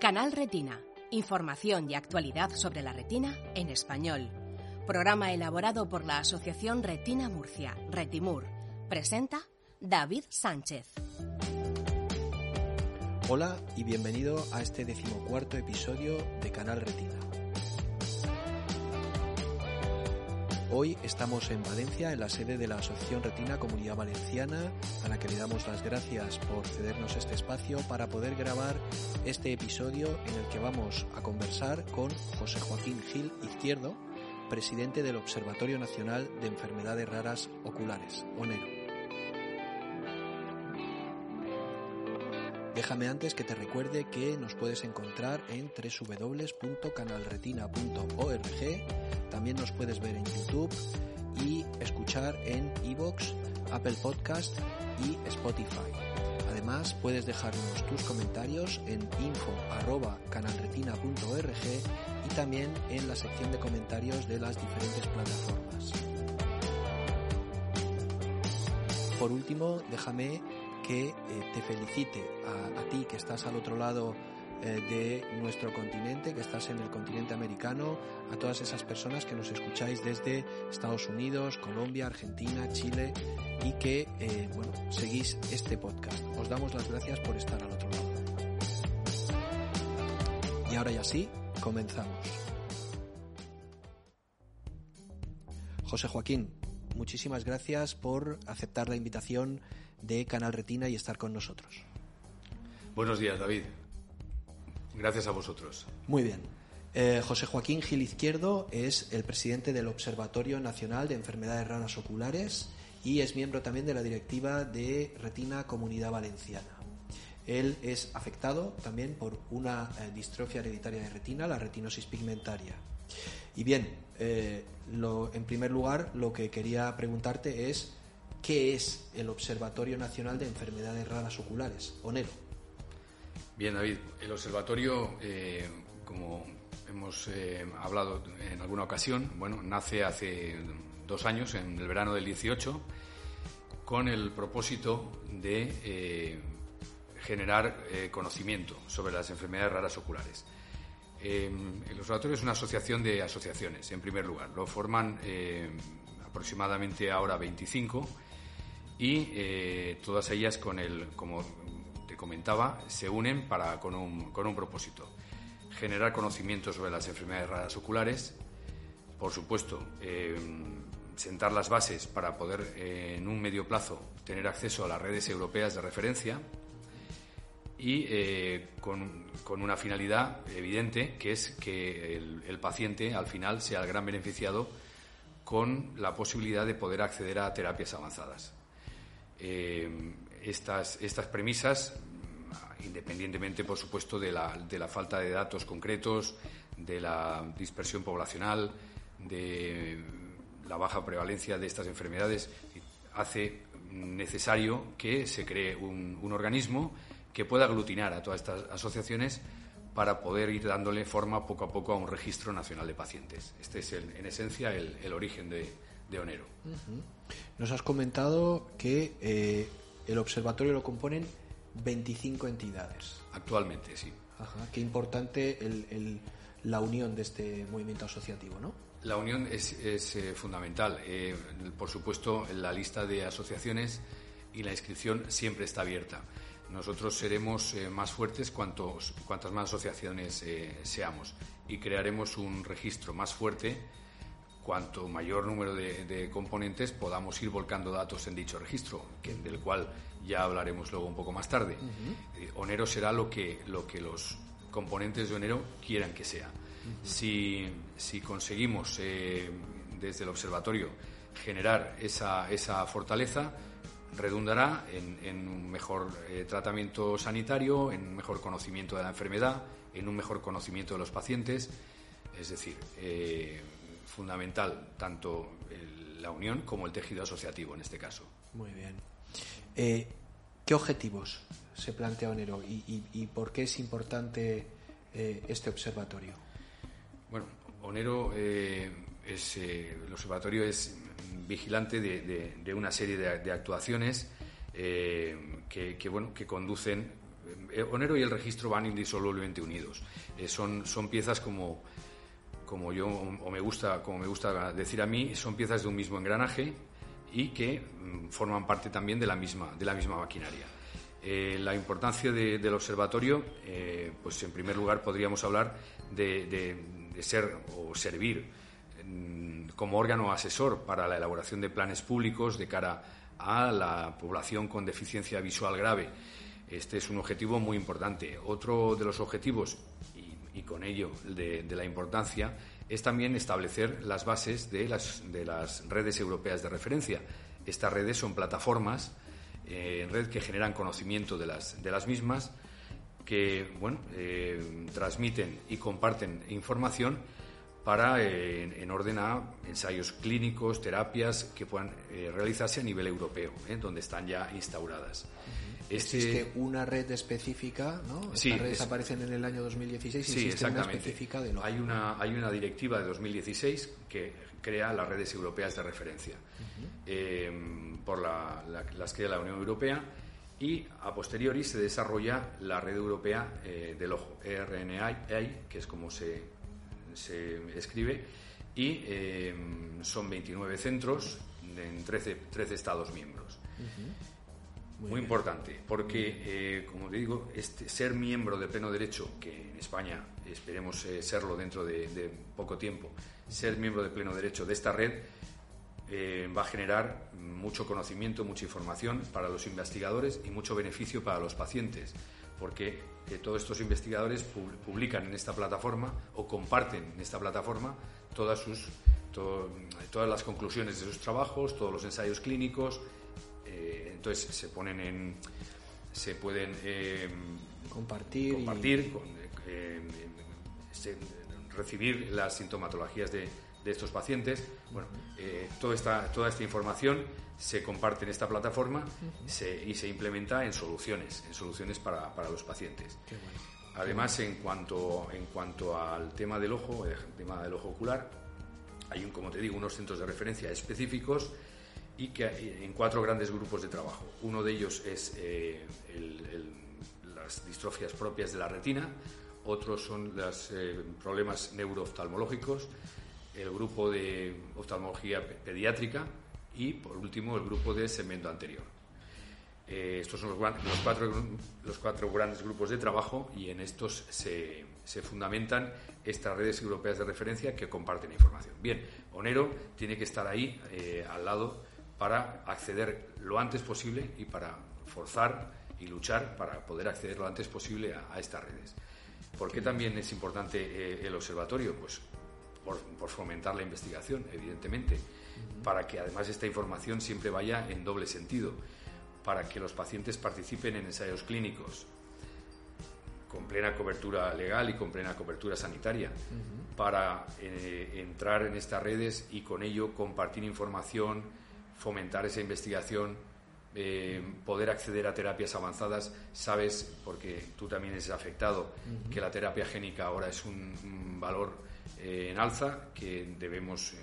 Canal Retina. Información y actualidad sobre la retina en español. Programa elaborado por la Asociación Retina Murcia, Retimur. Presenta David Sánchez. Hola y bienvenido a este decimocuarto episodio de Canal Retina. Hoy estamos en Valencia, en la sede de la Asociación Retina Comunidad Valenciana, a la que le damos las gracias por cedernos este espacio para poder grabar este episodio en el que vamos a conversar con José Joaquín Gil Izquierdo, presidente del Observatorio Nacional de Enfermedades Raras Oculares, ONERO. Déjame antes que te recuerde que nos puedes encontrar en www.canalretina.org también nos puedes ver en YouTube y escuchar en Evox, Apple Podcast y Spotify. Además, puedes dejarnos tus comentarios en info.canalretina.org y también en la sección de comentarios de las diferentes plataformas. Por último, déjame que eh, te felicite a, ti que estás al otro lado eh, de nuestro continente, que estás en el continente americano, a todas esas personas que nos escucháis desde Estados Unidos, Colombia, Argentina, Chile y que, eh, bueno, seguís este podcast. Os damos las gracias por estar al otro lado. Y ahora ya sí, comenzamos. José Joaquín, muchísimas gracias por aceptar la invitación de Canal Retina y estar con nosotros. Buenos días, David. Gracias a vosotros. Muy bien. Eh, José Joaquín Gil Izquierdo es el presidente del Observatorio Nacional de Enfermedades Raras Oculares y es miembro también de la directiva de Retina Comunidad Valenciana. Él es afectado también por una eh, distrofia hereditaria de retina, la retinosis pigmentaria. Y bien, eh, lo, en primer lugar, lo que quería preguntarte es, ¿qué es el Observatorio Nacional de Enfermedades Raras Oculares, ONERO? Bien, David, el observatorio, eh, como hemos eh, hablado en alguna ocasión, bueno, nace hace dos años, en el verano del 18, con el propósito de eh, generar conocimiento sobre las enfermedades raras oculares. el observatorio es una asociación de asociaciones, en primer lugar. Lo forman aproximadamente ahora 25 y todas ellas con el, como comentaba, se unen para, con, un, con un propósito. Generar conocimiento sobre las enfermedades raras oculares, por supuesto, eh, sentar las bases para poder eh, en un medio plazo tener acceso a las redes europeas de referencia y eh, con, con, una finalidad evidente que es que el, paciente al final sea el gran beneficiado con la posibilidad de poder acceder a terapias avanzadas. Estas, estas premisas independientemente, por supuesto, de la, de la falta de datos concretos, de la dispersión poblacional, de la baja prevalencia de estas enfermedades, hace necesario que se cree un, un, organismo que pueda aglutinar a todas estas asociaciones para poder ir dándole forma poco a poco a un registro nacional de pacientes. Este es, en esencia, el, el origen de, de Onero. Uh -huh. Nos has comentado que eh, el observatorio lo componen 25 entidades. Actualmente, sí. Ajá, qué importante el, el, la unión de este movimiento asociativo, ¿no? La unión es, es eh, fundamental. Eh, por supuesto, la lista de asociaciones y la inscripción siempre está abierta. Nosotros seremos eh, más fuertes cuantos, cuantas más asociaciones seamos y crearemos un registro más fuerte cuanto mayor número de, de, componentes podamos ir volcando datos en dicho registro, que, del cual ya hablaremos luego un poco más tarde. Uh -huh. eh, Onero será lo que, lo que los componentes de Onero quieran que sea. Uh -huh. si, si, conseguimos eh, desde el observatorio generar esa, esa fortaleza, redundará en, en un mejor eh, tratamiento sanitario, en un mejor conocimiento de la enfermedad, en un mejor conocimiento de los pacientes. Es decir, fundamental tanto el, la unión como el tejido asociativo en este caso. Muy bien. Eh, ¿Qué objetivos se plantea Onero y, y, y por qué es importante eh, este observatorio? Bueno, Onero eh, es, el observatorio es vigilante de, de, de una serie de, de actuaciones que, que, bueno, que conducen Onero y el registro van indisolublemente unidos. Eh, son, son piezas como, como yo o me gusta como me gusta decir a mí, son piezas de un mismo engranaje y que mm, forman parte también de la misma de la misma maquinaria. Eh, la importancia del observatorio, pues en primer lugar podríamos hablar de, ser o servir mm, como órgano asesor para la elaboración de planes públicos de cara a la población con deficiencia visual grave. Este es un objetivo muy importante. Otro de los objetivos, y, con ello de, la importancia, es también establecer las bases de las, de las redes europeas de referencia. Estas redes son plataformas eh, en red que generan conocimiento de las, de las mismas, que bueno, eh, transmiten y comparten información para, eh, en orden a ensayos clínicos, terapias que puedan realizarse a nivel europeo, donde están ya instauradas. Este... Existe una red específica, ¿no? Estas sí, redes aparecen en el año 2016 y sí, existe una específica de lo... Hay una, hay una directiva de 2016 que crea las redes europeas de referencia eh, por la, las que la Unión Europea y a posteriori se desarrolla la red europea eh, del ojo, RNA, que es como se, se escribe, y eh, son 29 centros en 13, 13 Estados miembros. Muy, importante, porque, eh, como te digo, este, ser miembro de pleno derecho, que en España esperemos eh, serlo dentro de, poco tiempo, ser miembro de pleno derecho de esta red va a generar mucho conocimiento, mucha información para los investigadores y mucho beneficio para los pacientes, porque todos estos investigadores publican en esta plataforma o comparten en esta plataforma todas sus todas las conclusiones de sus trabajos, todos los ensayos clínicos, entonces se ponen en. se pueden eh, compartir, compartir eh, recibir las sintomatologías de, estos pacientes. Bueno, eh, toda, esta, toda esta información se comparte en esta plataforma y se implementa en soluciones, en soluciones para, los pacientes. Además, en cuanto, en cuanto al tema del ojo, el tema del ojo ocular, hay, un, como te digo, unos centros de referencia específicos y que en cuatro grandes grupos de trabajo. Uno de ellos es eh, las distrofias propias de la retina, otros son los eh, problemas neurooftalmológicos, el grupo de oftalmología pediátrica y, por último, el grupo de segmento anterior. Eh, estos son los, cuatro, los cuatro grandes grupos de trabajo y en estos se, fundamentan estas redes europeas de referencia que comparten información. Bien, Onero tiene que estar ahí al lado para acceder lo antes posible y para forzar y luchar para poder acceder lo antes posible a, estas redes. ¿Por qué también es importante eh, el observatorio? Pues por, fomentar la investigación, evidentemente, para que además esta información siempre vaya en doble sentido, para que los pacientes participen en ensayos clínicos con plena cobertura legal y con plena cobertura sanitaria, para eh, entrar en estas redes y con ello compartir información, fomentar esa investigación, eh, poder acceder a terapias avanzadas. Sabes, porque tú también eres afectado, que la terapia génica ahora es un, valor eh, en alza que debemos eh,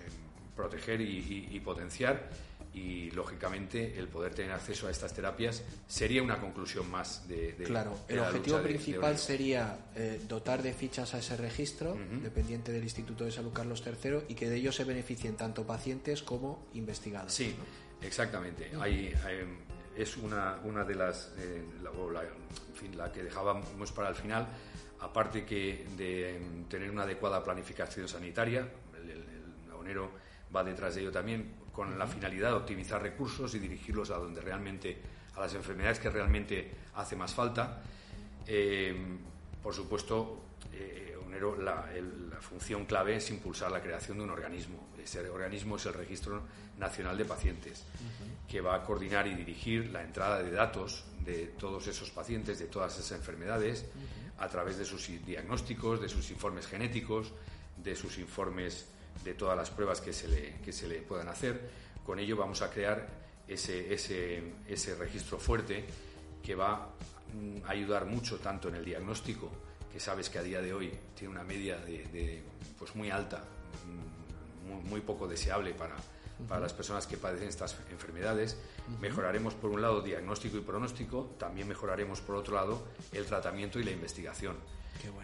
proteger y, potenciar. Y lógicamente el poder tener acceso a estas terapias sería una conclusión más de, claro el objetivo principal sería dotar de fichas a ese registro dependiente del Instituto de Salud Carlos III y que de ello se beneficien tanto pacientes como investigadores sí exactamente. Hay, es una, una de las eh, la, en fin, la que dejábamos para el final aparte que de tener una adecuada planificación sanitaria el, el, va detrás de ello también con la finalidad de optimizar recursos y dirigirlos a donde realmente, a las enfermedades que realmente hace más falta. Eh, por supuesto, eh, la, función clave es impulsar la creación de un organismo. Ese organismo es el Registro Nacional de Pacientes, que va a coordinar y dirigir la entrada de datos de todos esos pacientes, de todas esas enfermedades, a través de sus diagnósticos, de sus informes genéticos, de sus informes de todas las pruebas que se le, que se le puedan hacer. Con ello vamos a crear ese, ese, ese registro fuerte que va mm, a ayudar mucho tanto en el diagnóstico, que sabes que a día de hoy tiene una media de, pues muy alta, mm, muy, poco deseable para, para las personas que padecen estas enfermedades. Mejoraremos, por un lado, diagnóstico y pronóstico, también mejoraremos, por otro lado, el tratamiento y la investigación.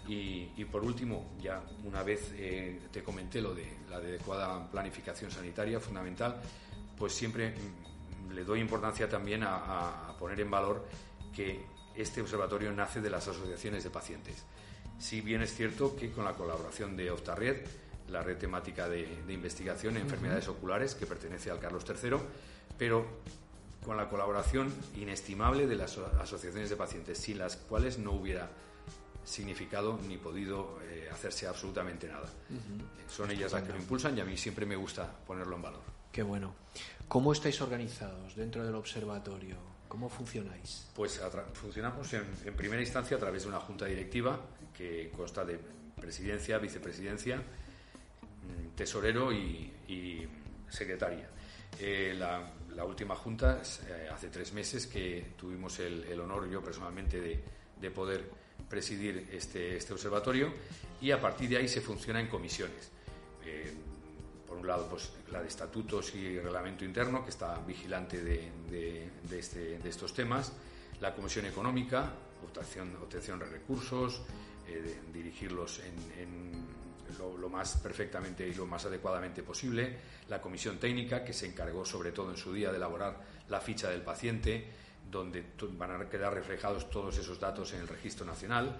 y, por último, ya una vez eh, te comenté lo de la adecuada planificación sanitaria, fundamental, pues siempre mm, le doy importancia también a, poner en valor que este observatorio nace de las asociaciones de pacientes. Si bien es cierto que con la colaboración de Oftarred, la red temática de, investigación en enfermedades oculares que pertenece al Carlos III, pero con la colaboración inestimable de las asociaciones de pacientes, sin las cuales no hubiera significado ni podido eh, hacerse absolutamente nada. Son ellas las que lo impulsan y a mí siempre me gusta ponerlo en valor. Qué bueno. ¿Cómo estáis organizados dentro del observatorio? ¿Cómo funcionáis? Pues funcionamos en, en, primera instancia a través de una junta directiva que consta de presidencia, vicepresidencia tesorero y, secretaria. Eh, la, última junta, eh, hace tres meses que tuvimos el, honor, yo personalmente, de, poder presidir este, este, observatorio y a partir de ahí se funciona en comisiones. Eh, por un lado, pues la de estatutos y reglamento interno, que está vigilante de, este, estos temas, la comisión económica, obtención de recursos, dirigirlos en lo, más perfectamente y lo más adecuadamente posible, la comisión técnica que se encargó sobre todo en su día de elaborar la ficha del paciente, donde van a quedar reflejados todos esos datos en el registro nacional.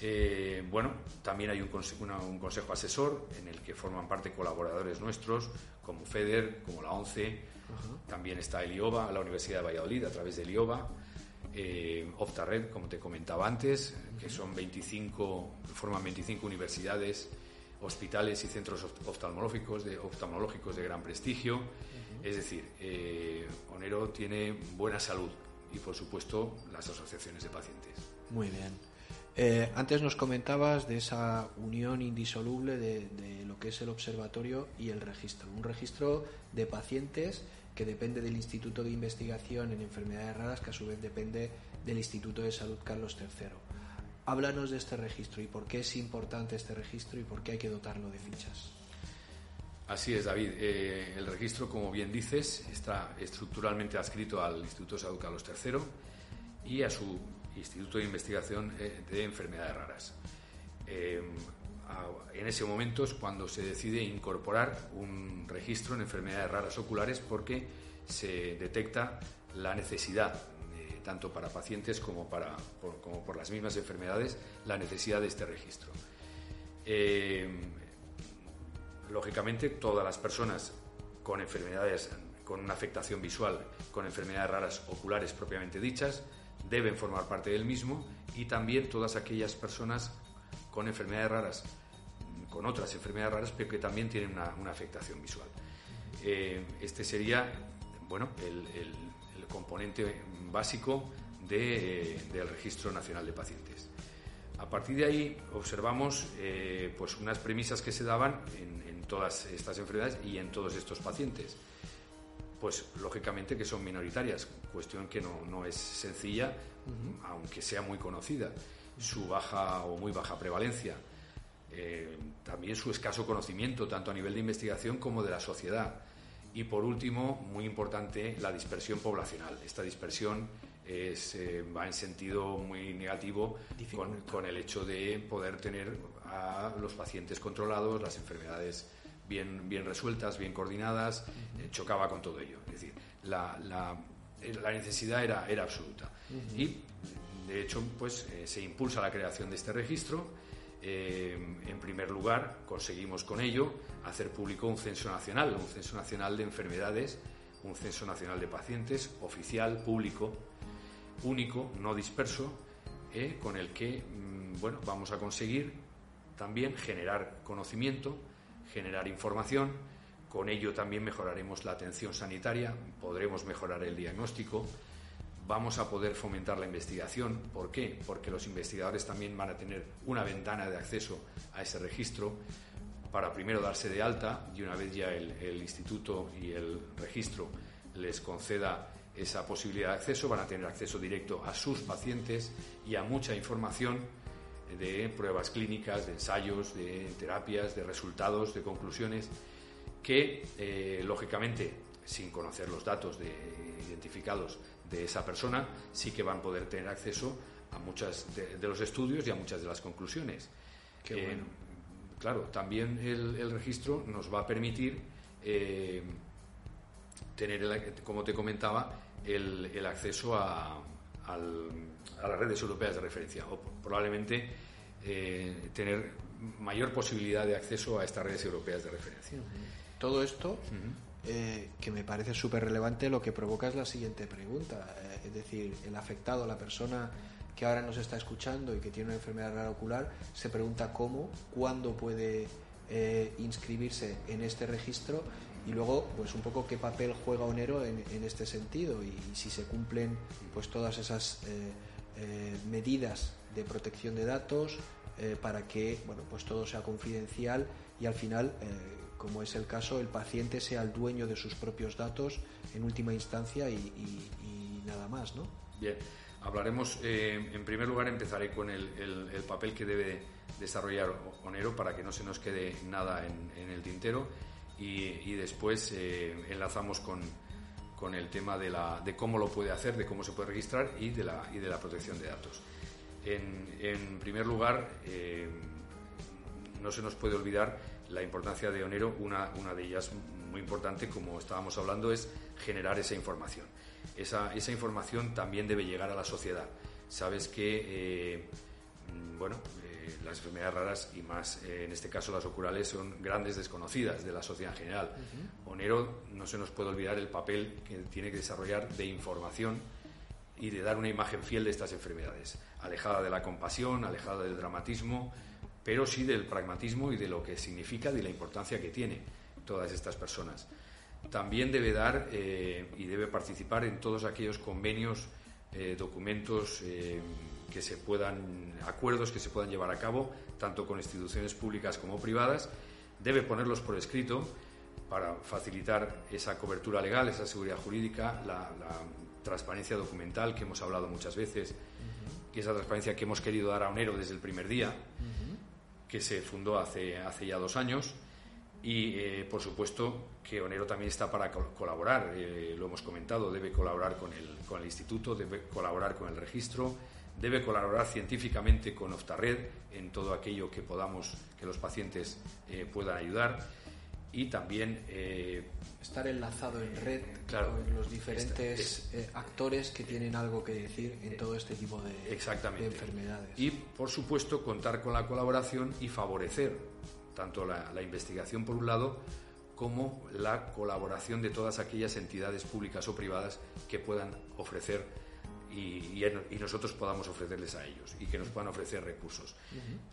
Eh, bueno, también hay un, un, consejo asesor en el que forman parte colaboradores nuestros, como FEDER, como la ONCE, también está el IOBA, la Universidad de Valladolid, a través del IOBA, eh, Oftared, como te comentaba antes, que son 25, forman 25 universidades hospitales y centros oftalmológicos de, oftalmológicos de gran prestigio. Es decir, eh, Onero tiene buena salud y, por supuesto, las asociaciones de pacientes. Muy bien. Eh, antes nos comentabas de esa unión indisoluble de, de, lo que es el observatorio y el registro. Un registro de pacientes que depende del Instituto de Investigación en Enfermedades Raras, que a su vez depende del Instituto de Salud Carlos III. Háblanos de este registro y por qué es importante este registro y por qué hay que dotarlo de fichas. Así es, David. Eh, el registro, como bien dices, está estructuralmente adscrito al Instituto de Salud Carlos III y a su Instituto de Investigación eh, de Enfermedades Raras. Eh, en ese momento es cuando se decide incorporar un registro en enfermedades raras oculares porque se detecta la necesidad tanto para pacientes como, para, por, como por las mismas enfermedades, la necesidad de este registro. Eh, lógicamente, todas las personas con enfermedades, con una afectación visual, con enfermedades raras oculares propiamente dichas, deben formar parte del mismo y también todas aquellas personas con enfermedades raras, con otras enfermedades raras, pero que también tienen una, afectación visual. Eh, este sería bueno, el componente básico de, del Registro Nacional de Pacientes. A partir de ahí observamos eh, pues unas premisas que se daban en, todas estas enfermedades y en todos estos pacientes. Pues lógicamente que son minoritarias, cuestión que no, no es sencilla, aunque sea muy conocida. Su baja o muy baja prevalencia, eh, también su escaso conocimiento, tanto a nivel de investigación como de la sociedad y por último, muy importante, la dispersión poblacional. Esta dispersión es, eh, va en sentido muy negativo con, el hecho de poder tener a los pacientes controlados, las enfermedades bien, bien resueltas, bien coordinadas, eh, chocaba con todo ello. Es decir, la, la, la necesidad era, era absoluta. Y, de hecho, pues eh, se impulsa la creación de este registro eh, en primer lugar, conseguimos con ello hacer público un censo nacional, un censo nacional de enfermedades, un censo nacional de pacientes, oficial, público, único, no disperso, eh, con el que mm, bueno, vamos a conseguir también generar conocimiento, generar información, con ello también mejoraremos la atención sanitaria, podremos mejorar el diagnóstico, vamos a poder fomentar la investigación. ¿Por qué? Porque los investigadores también van a tener una ventana de acceso a ese registro para primero darse de alta y una vez ya el, instituto y el registro les conceda esa posibilidad de acceso, van a tener acceso directo a sus pacientes y a mucha información de pruebas clínicas, de ensayos, de terapias, de resultados, de conclusiones que, lógicamente, sin conocer los datos de, identificados de esa persona, sí que van a poder tener acceso a muchos de, los estudios y a muchas de las conclusiones. Qué claro, también el, registro nos va a permitir tener, como te comentaba, el, acceso a, las redes europeas de referencia o probablemente eh, tener mayor posibilidad de acceso a estas redes europeas de referencia. Todo esto, eh, que me parece súper relevante, lo que provoca es la siguiente pregunta. Eh, es decir, el afectado, la persona que ahora nos está escuchando y que tiene una enfermedad rara ocular, se pregunta cómo, cuándo puede inscribirse en este registro y luego pues un poco qué papel juega Onero en, este sentido y, si se cumplen pues todas esas eh, eh, medidas de protección de datos eh, para que bueno pues todo sea confidencial y al final como es el caso el paciente sea el dueño de sus propios datos en última instancia y, nada más ¿no? bien hablaremos en primer lugar empezaré con el, papel que debe desarrollar Onero para que no se nos quede nada en, el tintero y, después eh, enlazamos con, con, el tema de, la, de, cómo lo puede hacer, de cómo se puede registrar y de la, y de la protección de datos. En, en primer lugar, eh, no se nos puede olvidar la importancia de Onero, una, una, de ellas muy importante, como estábamos hablando, es generar esa información. Esa, esa información también debe llegar a la sociedad. Sabes que, eh, bueno, las enfermedades raras y más eh, en este caso las ocurales son grandes desconocidas de la sociedad en general. Onero no se nos puede olvidar el papel que tiene que desarrollar de información y de dar una imagen fiel de estas enfermedades, alejada de la compasión, alejada del dramatismo, pero sí del pragmatismo y de lo que significa y de la importancia que tiene todas estas personas. También debe dar eh, y debe participar en todos aquellos convenios, eh, documentos que se puedan, acuerdos que se puedan llevar a cabo, tanto con instituciones públicas como privadas, debe ponerlos por escrito para facilitar esa cobertura legal, esa seguridad jurídica, la, transparencia documental que hemos hablado muchas veces, y esa transparencia que hemos querido dar a Onero desde el primer día, que se fundó hace, hace ya dos años. Y, eh, por supuesto, que Onero también está para colaborar, eh, lo hemos comentado, debe colaborar con el, con el instituto, debe colaborar con el registro, debe colaborar científicamente con Oftarred en todo aquello que podamos, que los pacientes eh, puedan ayudar y también eh, estar enlazado en red con los diferentes eh, actores que tienen algo que decir en todo este tipo de, enfermedades. Y, por supuesto, contar con la colaboración y favorecer tanto la, la investigación por un lado como la colaboración de todas aquellas entidades públicas o privadas que puedan ofrecer y, nosotros podamos ofrecerles a ellos y que nos puedan ofrecer recursos.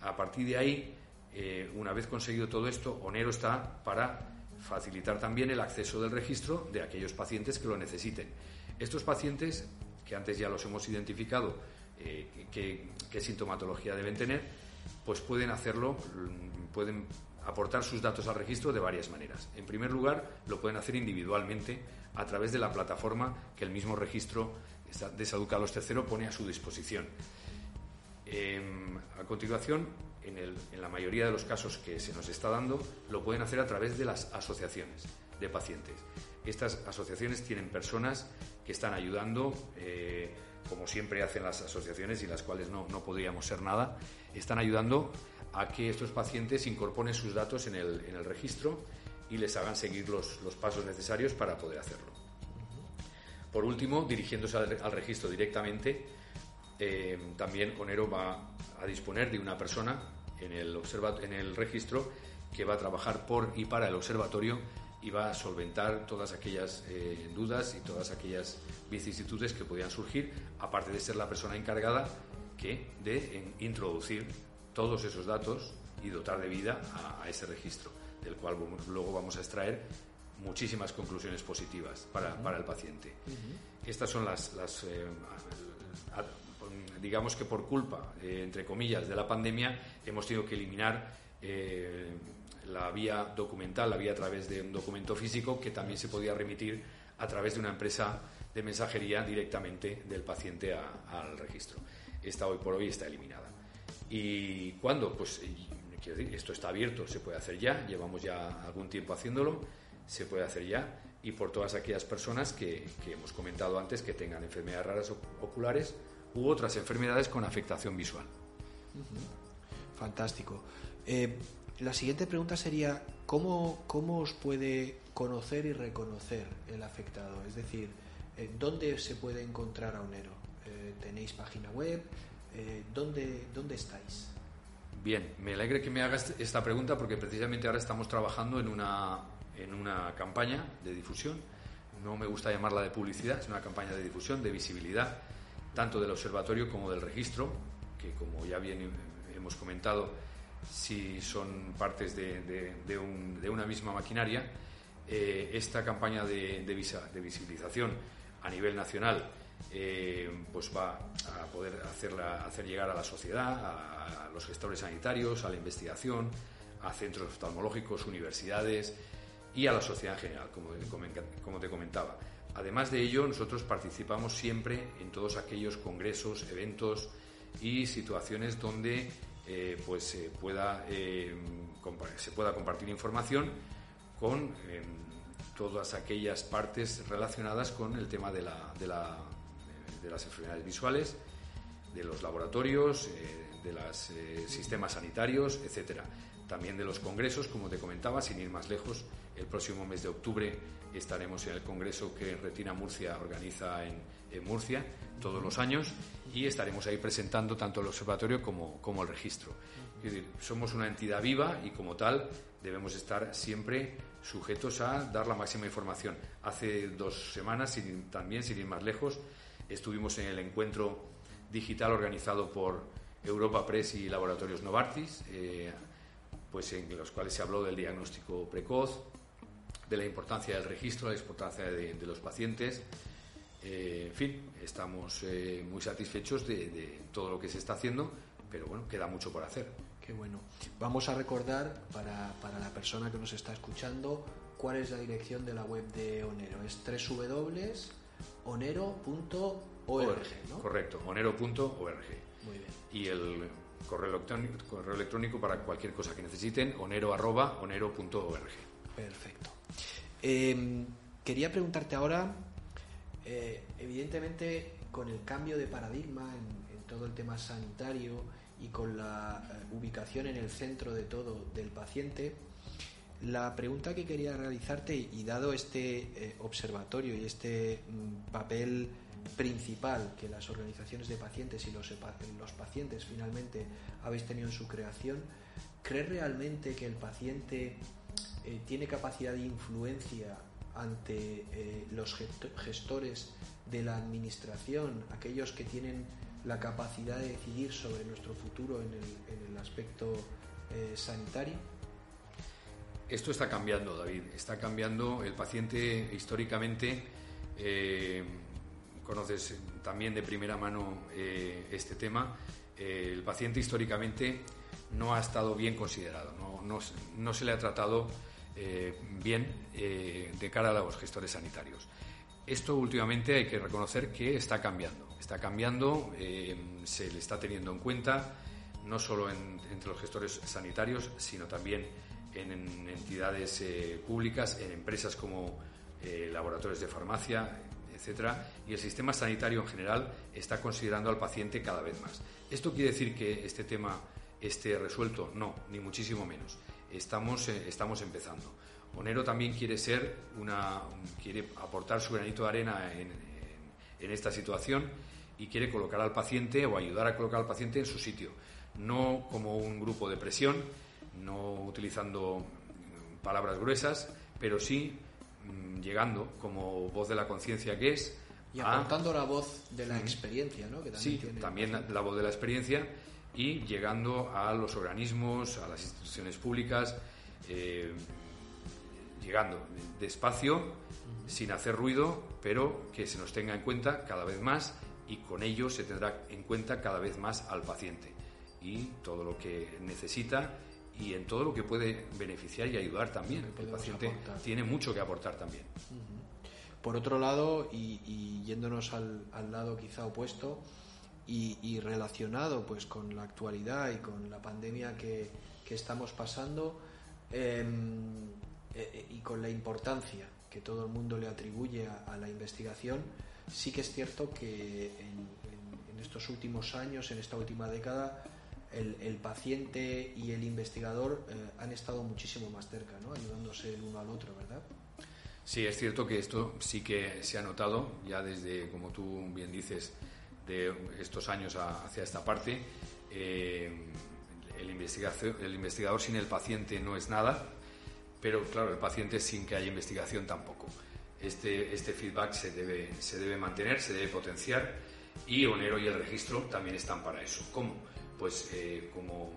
A partir de ahí, eh, una vez conseguido todo esto, Onero está para facilitar también el acceso del registro de aquellos pacientes que lo necesiten. Estos pacientes, que antes ya los hemos identificado, eh, qué sintomatología deben tener, pues pueden hacerlo, mm, pueden aportar sus datos al registro de varias maneras. En primer lugar, lo pueden hacer individualmente a través de la plataforma que el mismo registro de Salud Carlos III pone a su disposición. Em, a continuación, en, la mayoría de los casos que se nos está dando, lo pueden hacer a través de las asociaciones de pacientes. Estas asociaciones tienen personas que están ayudando, eh, como siempre hacen las asociaciones y las cuales no, no, podríamos ser nada, están ayudando a que estos pacientes incorporen sus datos en el, en el registro y les hagan seguir los, los pasos necesarios para poder hacerlo. Por último, dirigiéndose al, registro directamente, eh, también Onero va a disponer de una persona en el, en el registro que va a trabajar por y para el observatorio y va a solventar todas aquellas eh, dudas y todas aquellas vicisitudes que podían surgir, aparte de ser la persona encargada que de introducir todos esos datos y dotar de vida a ese registro, del cual luego vamos a extraer muchísimas conclusiones positivas para, para el paciente. Estas son las, las eh, digamos que por culpa, eh, entre comillas, de la pandemia, hemos tenido que eliminar eh, la vía documental, la vía a través de un documento físico que también se podía remitir a través de una empresa de mensajería directamente del paciente al registro. Esta hoy por hoy está eliminada. ¿Y cuándo? Pues quiero decir, esto está abierto, se puede hacer ya, llevamos ya algún tiempo haciéndolo, se puede hacer ya, y por todas aquellas personas que, hemos comentado antes que tengan enfermedades raras oculares u otras enfermedades con afectación visual. Fantástico. Eh, la siguiente pregunta sería, ¿cómo, ¿cómo os puede conocer y reconocer el afectado? Es decir, eh, ¿dónde se puede encontrar a Onero? Eh, ¿Tenéis página web? ¿dónde, ¿Dónde estáis? Bien, me alegra que me hagas esta pregunta porque precisamente ahora estamos trabajando en una, en una campaña de difusión. No me gusta llamarla de publicidad, es una campaña de difusión, de visibilidad, tanto del observatorio como del registro, que como ya bien hemos comentado, si son partes de, una misma maquinaria. Eh, esta campaña de, de, visibilización a nivel nacional eh, pues va a poder hacer llegar a la sociedad, a, los gestores sanitarios, a la investigación, a centros oftalmológicos, universidades y a la sociedad en general, como te comentaba. Además de ello, nosotros participamos siempre en todos aquellos congresos, eventos y situaciones donde eh, pues se pueda, eh, se pueda compartir información con em, todas aquellas partes relacionadas con el tema de, la, de, de las enfermedades visuales, de los laboratorios, eh, de los sistemas sanitarios, etcétera. También de los congresos, como te comentaba, sin ir más lejos, el próximo mes de octubre estaremos en el congreso que Retina Murcia organiza en, Murcia todos los años y estaremos ahí presentando tanto el observatorio como, como el registro. somos una entidad viva y como tal debemos estar siempre sujetos a dar la máxima información. Hace dos semanas, también sin ir más lejos, estuvimos en el encuentro digital organizado por Europa Press y Laboratorios Novartis, eh, pues en los cuales se habló del diagnóstico precoz, de la importancia del registro, de la importancia de los pacientes, eh, en fin, estamos eh, muy satisfechos de, todo lo que se está haciendo, pero bueno, queda mucho por hacer. Qué bueno. Vamos a recordar para, para la persona que nos está escuchando cuál es la dirección de la web de Onero. Es www.onero.org, ¿no? Correcto, onero.org. Muy bien. Y el correo electrónico, correo electrónico para cualquier cosa que necesiten, onero.onero.org. Perfecto. Em, quería preguntarte ahora eh, evidentemente, con el cambio de paradigma en, todo el tema sanitario y con la eh, ubicación en el centro de todo del paciente, la pregunta que quería realizarte, y dado este eh, observatorio y este mm, papel principal que las organizaciones de pacientes y los, los pacientes finalmente habéis tenido en su creación, ¿crees realmente que el paciente tiene capacidad de influencia ante eh, los gestores de la administración, aquellos que tienen la capacidad de decidir sobre nuestro futuro en el, aspecto eh, sanitario? Esto está cambiando, David. Está cambiando. El paciente históricamente, eh, conoces también de primera mano este tema, el paciente históricamente no ha estado bien considerado, no se le ha tratado eh, bien eh, de cara a los gestores sanitarios. Esto últimamente hay que reconocer que está cambiando. Está cambiando, eh, se le está teniendo en cuenta no solo entre los gestores sanitarios, sino también en, entidades públicas, en empresas como laboratorios de farmacia, etcétera, y el sistema sanitario en general está considerando al paciente cada vez más. ¿Esto quiere decir que este tema esté resuelto? No, ni muchísimo menos estamos, eh, estamos empezando. Onero también quiere ser una, quiere aportar su granito de arena en, en, esta situación y quiere colocar al paciente o ayudar a colocar al paciente en su sitio, no como un grupo de presión, no utilizando palabras gruesas, pero sí llegando como voz de la conciencia que es. Y aportando la voz de la experiencia, ¿no? sí, también la voz de la experiencia y llegando a los organismos, a las instituciones públicas, eh, llegando despacio, sin hacer ruido, pero que se nos tenga en cuenta cada vez más y con ello se tendrá en cuenta cada vez más al paciente y todo lo que necesita y en todo lo que puede beneficiar y ayudar también. El paciente tiene mucho que aportar también. Por otro lado, y, yéndonos al, al, lado quizá opuesto, y, relacionado pues con la actualidad y con la pandemia que, que estamos pasando em, e, e, y con la importancia que todo el mundo le atribuye a, la investigación, sí que es cierto que en, estos últimos años, en esta última década, el, paciente y el investigador eh, han estado muchísimo más cerca, ¿no? ayudándose el uno al otro, ¿verdad? Sí, es cierto que esto sí que se ha notado ya desde, como tú bien dices, de estos años hacia esta parte. Eh, el, el investigador sin el paciente no es nada, pero claro, el paciente sin que haya investigación tampoco. Este, este feedback se debe, se debe mantener, se debe potenciar y Onero y el registro también están para eso. ¿Cómo? Pues eh, como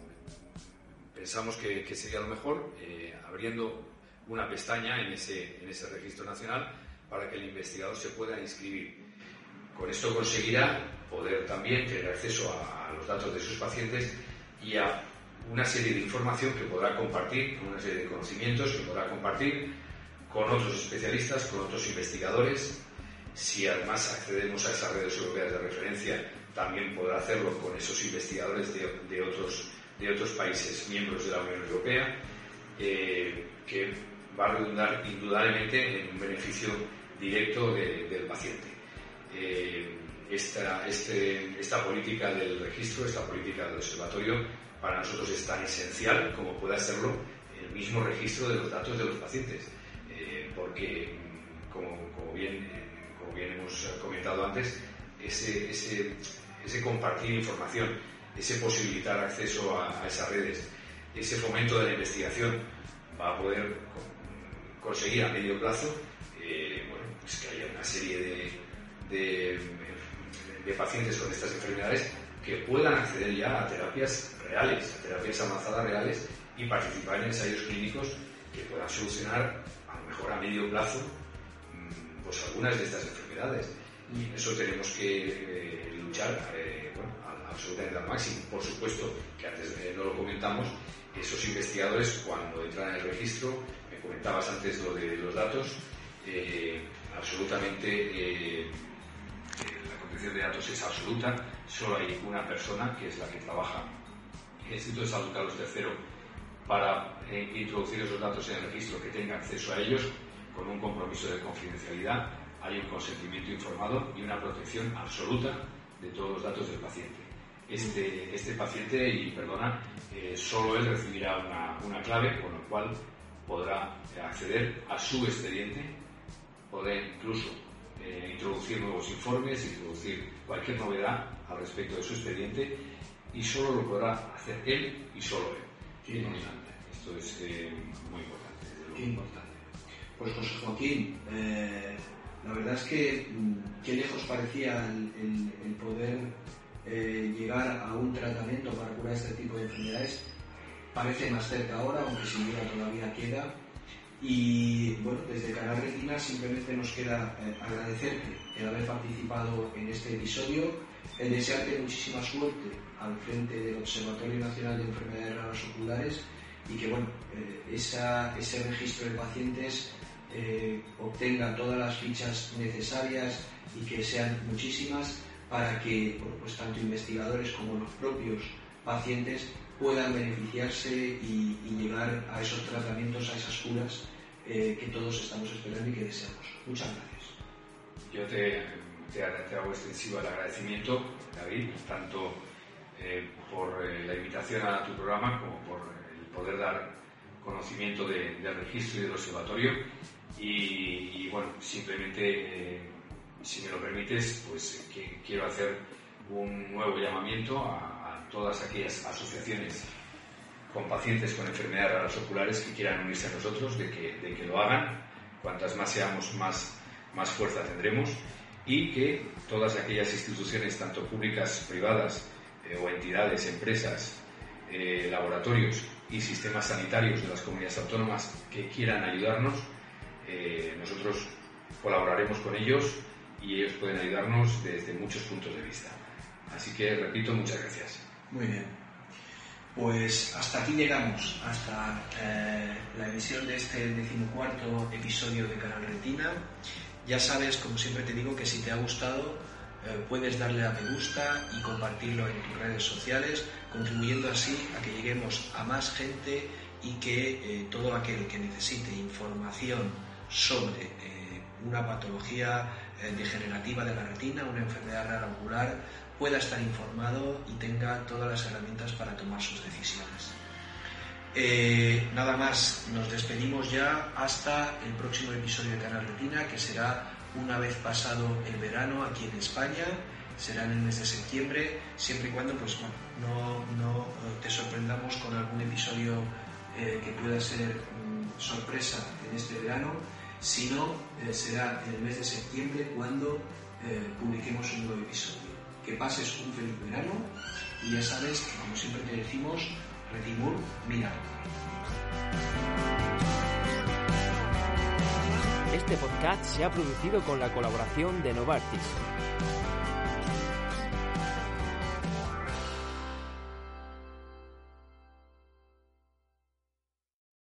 pensamos que, sería lo mejor, eh, abriendo una pestaña en ese, en ese registro nacional para que el investigador se pueda inscribir. Con esto conseguirá poder también tener acceso a, los datos de sus pacientes y a una serie de información que podrá compartir, una serie de conocimientos que podrá compartir con otros especialistas, con otros investigadores. Si además accedemos a esas redes europeas de referencia, también podrá hacerlo con esos investigadores de, otros, de otros países miembros de la Unión Europea, eh, que va a redundar indudablemente en un beneficio directo del paciente. Eh, esta, este, esta política del registro, esta política del observatorio, para nosotros es tan esencial como pueda serlo el mismo registro de los datos de los pacientes. Eh, porque, como, bien, como bien hemos comentado antes, ese, ese, ese compartir información, ese posibilitar acceso a, esas redes, ese fomento de la investigación va a poder conseguir a medio plazo eh, bueno, pues que haya una serie de, de, de, pacientes con estas enfermedades que puedan acceder ya a terapias reales, a terapias avanzadas reales y participar en ensayos clínicos que puedan solucionar a lo mejor a medio plazo mm, pues algunas de estas enfermedades. Y eso tenemos que eh, luchar eh, bueno, absolutamente al máximo. Por supuesto que antes no lo comentamos, esos investigadores cuando entran en el registro comentabas antes lo de los datos, eh, absolutamente eh, eh, la contención de datos es absoluta, solo hay una persona que es la que trabaja en el Instituto de Salud Carlos III para introducir esos datos en el registro, que tenga acceso a ellos con un compromiso de confidencialidad, hay un consentimiento informado y una protección absoluta de todos los datos del paciente. Este, este paciente, y perdona, solo él recibirá una, una clave, con lo cual podrá acceder a su expediente, poder incluso eh, introducir nuevos informes, introducir cualquier novedad al respecto de su expediente y solo lo podrá hacer él y solo él. Esto es eh, muy importante, desde Qué importante. Pues José Joaquín, eh, la verdad es que mm, qué lejos parecía el poder llegar a un tratamiento para curar este tipo de enfermedades parece más cerca ahora, aunque sin duda todavía queda. Y bueno, desde Canal Retina simplemente nos queda eh, agradecerte el haber participado en este episodio, el desearte muchísima suerte al frente del Observatorio Nacional de Enfermedades Raras Oculares y que bueno, eh, ese registro de pacientes eh, obtenga todas las fichas necesarias y que sean muchísimas para que pues tanto investigadores como los propios pacientes puedan beneficiarse y, llegar a esos tratamientos, a esas curas eh, que todos estamos esperando y que deseamos. Muchas gracias. Yo te, hago extensivo el agradecimiento, David, tanto eh, por eh, la invitación a tu programa como por el poder dar conocimiento del registro y del observatorio. Y, bueno, simplemente, si me lo permites, pues quiero hacer un nuevo llamamiento a todas aquellas asociaciones con pacientes con enfermedades raras oculares que quieran unirse a nosotros, de que, de que lo hagan. Cuantas más seamos, más, más fuerza tendremos. Y que todas aquellas instituciones, tanto públicas, privadas eh, o entidades, empresas, eh, laboratorios y sistemas sanitarios de las comunidades autónomas que quieran ayudarnos, eh, nosotros colaboraremos con ellos y ellos pueden ayudarnos desde muchos puntos de vista. Así que, repito, muchas gracias. Muy bien. Pues hasta aquí llegamos, hasta eh, la emisión de este decimocuarto episodio de Canal Retina. Ya sabes, como siempre te digo, que si te ha gustado, eh, puedes darle a me gusta y compartirlo en tus redes sociales, contribuyendo así a que lleguemos a más gente y que eh, todo aquel que necesite información sobre eh, una patología degenerativa de la retina, una enfermedad rara ocular, pueda estar informado y tenga todas las herramientas para tomar sus decisiones. nada más, nos despedimos ya hasta el próximo episodio de Canal Retina, que será una vez pasado el verano aquí en España, será en el mes de septiembre, siempre y cuando pues, no, no eh, te sorprendamos con algún episodio eh, que pueda ser sorpresa en este verano, sino eh, será en el mes de septiembre cuando publiquemos un nuevo episodio. Que pases un feliz verano y ya sabes que como siempre te decimos, Redimur, mira. Este podcast se ha producido con la colaboración de Novartis,